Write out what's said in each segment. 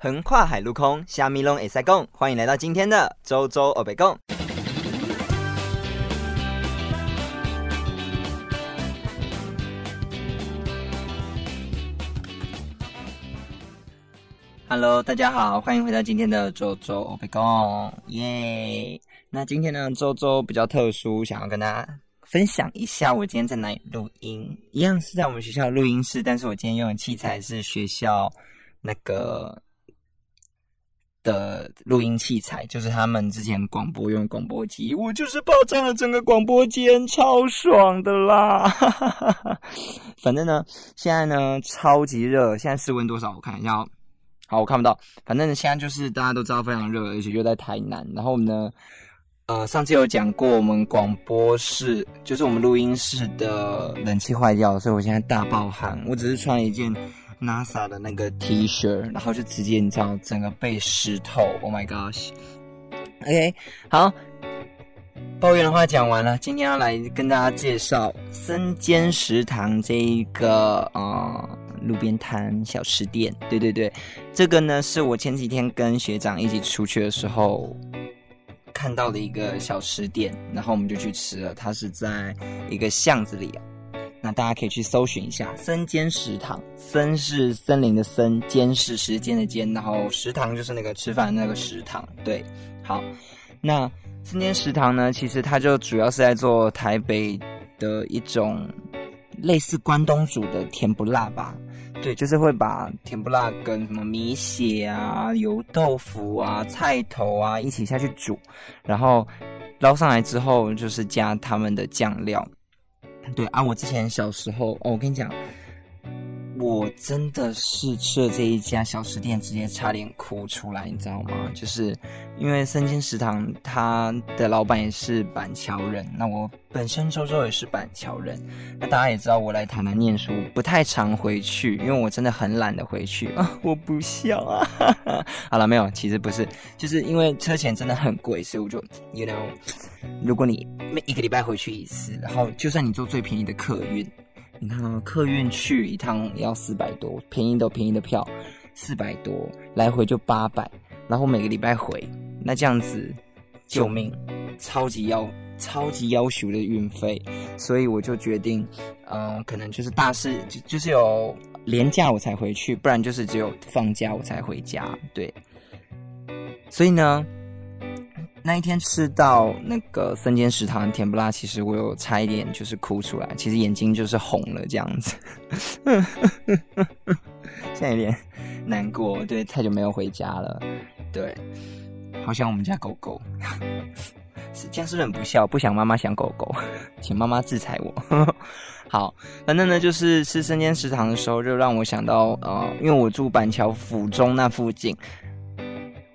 横跨海陆空，虾米龙 A 塞共，欢迎来到今天的周周欧北共。Hello，大家好，欢迎回到今天的周周欧北共，耶！那今天呢，周周比较特殊，想要跟大家分享一下我今天在哪里录音，一样是在我们学校录音室，但是我今天用的器材是学校那个。的录音器材就是他们之前广播用广播机，我就是霸占了整个广播间，超爽的啦！反正呢，现在呢超级热，现在室温多少？我看一下哦，好，我看不到。反正现在就是大家都知道非常热，而且又在台南。然后呢，呃，上次有讲过，我们广播室就是我们录音室的冷气坏掉，所以我现在大爆汗。我只是穿一件。NASA 的那个 T 恤，然后就直接你知道整个被湿透，Oh my gosh！OK，好，抱怨的话讲完了，今天要来跟大家介绍森间食堂这一个呃路边摊小吃店。对对对，这个呢是我前几天跟学长一起出去的时候看到的一个小吃店，然后我们就去吃了。它是在一个巷子里。那大家可以去搜寻一下森间食堂，森是森林的森，间是时间的间，然后食堂就是那个吃饭的那个食堂。对，好，那森间食堂呢，其实它就主要是在做台北的一种类似关东煮的甜不辣吧。对，就是会把甜不辣跟什么米血啊、油豆腐啊、菜头啊一起下去煮，然后捞上来之后，就是加他们的酱料。对啊，我之前小时候哦，我跟你讲，我真的是吃了这一家小吃店，直接差点哭出来，你知道吗？就是因为三间食堂，他的老板也是板桥人，那我本身周周也是板桥人，那大家也知道我来台南念书不太常回去，因为我真的很懒得回去 啊，我不笑啊。好了，没有，其实不是，就是因为车钱真的很贵，所以我就，you know，如果你每一个礼拜回去一次，然后就算你坐最便宜的客运。你看，客运去一趟要四百多，便宜的便宜的票四百多，来回就八百，然后每个礼拜回，那这样子，救命，超级要超级要求的运费，所以我就决定，嗯，可能就是大事就就是有廉假我才回去，不然就是只有放假我才回家，对，所以呢。那一天吃到那个生煎食堂甜不辣，其实我有差一点就是哭出来，其实眼睛就是红了这样子，现在有点难过，对，太久没有回家了，对，好想我们家狗狗，是这样是不是很不孝？不想妈妈想狗狗，请妈妈制裁我。好，反正呢就是吃生煎食堂的时候，就让我想到呃，因为我住板桥府中那附近。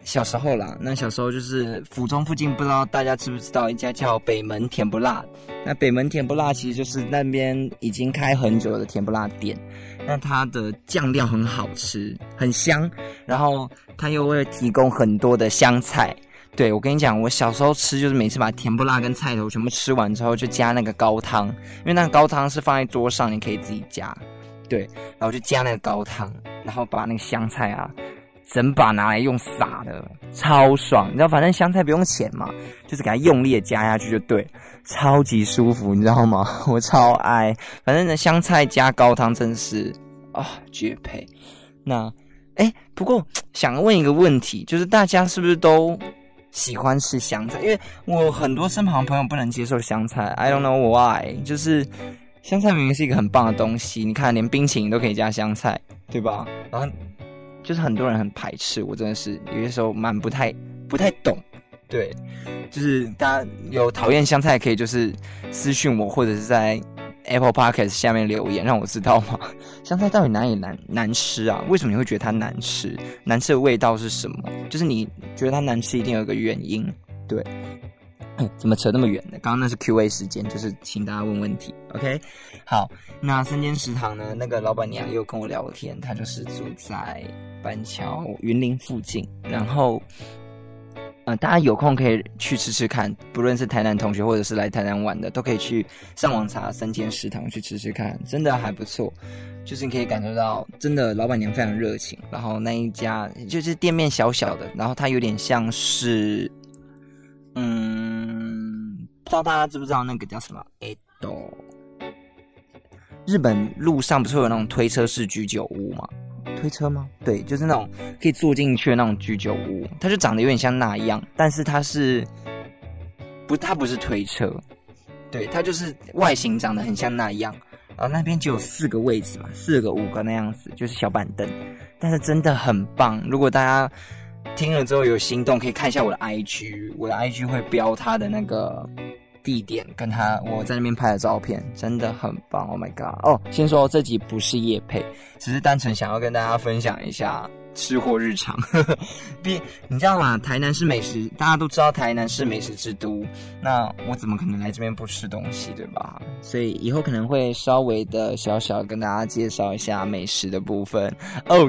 小时候啦，那小时候就是府中附近，不知道大家知不知道一家叫北门甜不辣。那北门甜不辣其实就是那边已经开很久的甜不辣店。那它的酱料很好吃，很香，然后它又会提供很多的香菜。对我跟你讲，我小时候吃就是每次把甜不辣跟菜头全部吃完之后，就加那个高汤，因为那个高汤是放在桌上，你可以自己加。对，然后就加那个高汤，然后把那个香菜啊。整把拿来用撒的，超爽！你知道，反正香菜不用钱嘛，就是给它用力的加下去就对，超级舒服，你知道吗？我超爱。反正呢，香菜加高汤真是啊绝配。那哎，不过想问一个问题，就是大家是不是都喜欢吃香菜？因为我很多身旁朋友不能接受香菜，I don't know why。就是香菜明明是一个很棒的东西，你看连冰淇淋都可以加香菜，对吧？然后。就是很多人很排斥，我真的是有些时候蛮不太不太懂。对，就是大家有讨厌香菜，可以就是私讯我，或者是在 Apple Podcast 下面留言，让我知道吗？香菜到底哪里难难吃啊？为什么你会觉得它难吃？难吃的味道是什么？就是你觉得它难吃，一定有个原因。对。怎么扯那么远呢？刚刚那是 Q A 时间，就是请大家问问题。OK，好，那三间食堂呢？那个老板娘又跟我聊天，她就是住在板桥云林附近。然后，呃，大家有空可以去吃吃看，不论是台南同学或者是来台南玩的，都可以去上网查三间食堂去吃吃看，真的还不错。就是你可以感受到，真的老板娘非常热情。然后那一家就是店面小小的，然后它有点像是，知道大家知不知道那个叫什么？哎，都日本路上不是会有那种推车式居酒屋吗？推车吗？对，就是那种可以坐进去的那种居酒屋，它就长得有点像那样，但是它是不，它不是推车，对，它就是外形长得很像那样。然后那边就有四个位置嘛，四个五个那样子，就是小板凳，但是真的很棒。如果大家听了之后有心动，可以看一下我的 IG，我的 IG 会标它的那个地点，跟他我在那边拍的照片，真的很棒。Oh my god！哦，先说这集不是夜配，只是单纯想要跟大家分享一下。吃货日常，毕你知道吗？台南是美食，大家都知道台南是美食之都。那我怎么可能来这边不吃东西，对吧？所以以后可能会稍微的小小跟大家介绍一下美食的部分哦。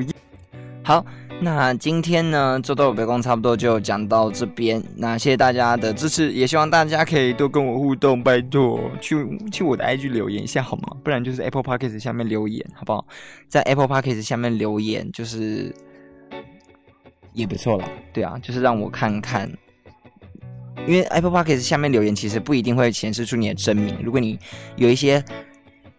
好，那今天呢，周豆北宫差不多就讲到这边。那谢谢大家的支持，也希望大家可以多跟我互动，拜托去去我的 IG 留言一下好吗？不然就是 Apple Podcast 下面留言，好不好？在 Apple Podcast 下面留言就是。也不错了，对啊，就是让我看看，因为 Apple Podcast 下面留言其实不一定会显示出你的真名。如果你有一些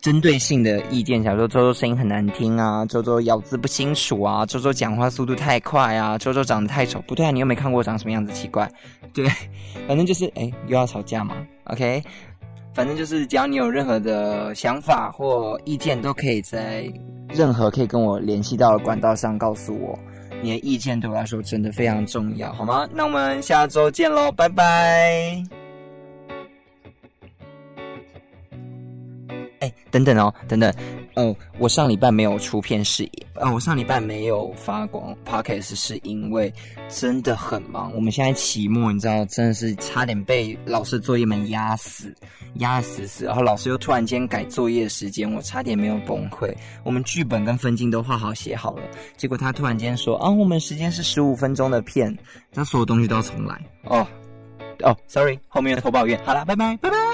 针对性的意见，假如说周周声音很难听啊，周周咬字不清楚啊，周周讲话速度太快啊，周周长得太丑，不对啊，你又没看过我长什么样子，奇怪，对，反正就是哎，又要吵架嘛，OK，反正就是只要你有任何的想法或意见，都可以在任何可以跟我联系到的管道上告诉我。你的意见对我来说真的非常重要，好吗？那我们下周见喽，拜拜。等等哦，等等。哦，我上礼拜没有出片是，哦，我上礼拜没有发光 podcast 是因为真的很忙。我们现在期末，你知道，真的是差点被老师作业们压死，压死死。然后老师又突然间改作业时间，我差点没有崩溃。我们剧本跟分镜都画好写好了，结果他突然间说，啊，我们时间是十五分钟的片，他所有东西都要重来。哦，哦，sorry，后面的投抱怨。好了，拜拜，拜拜。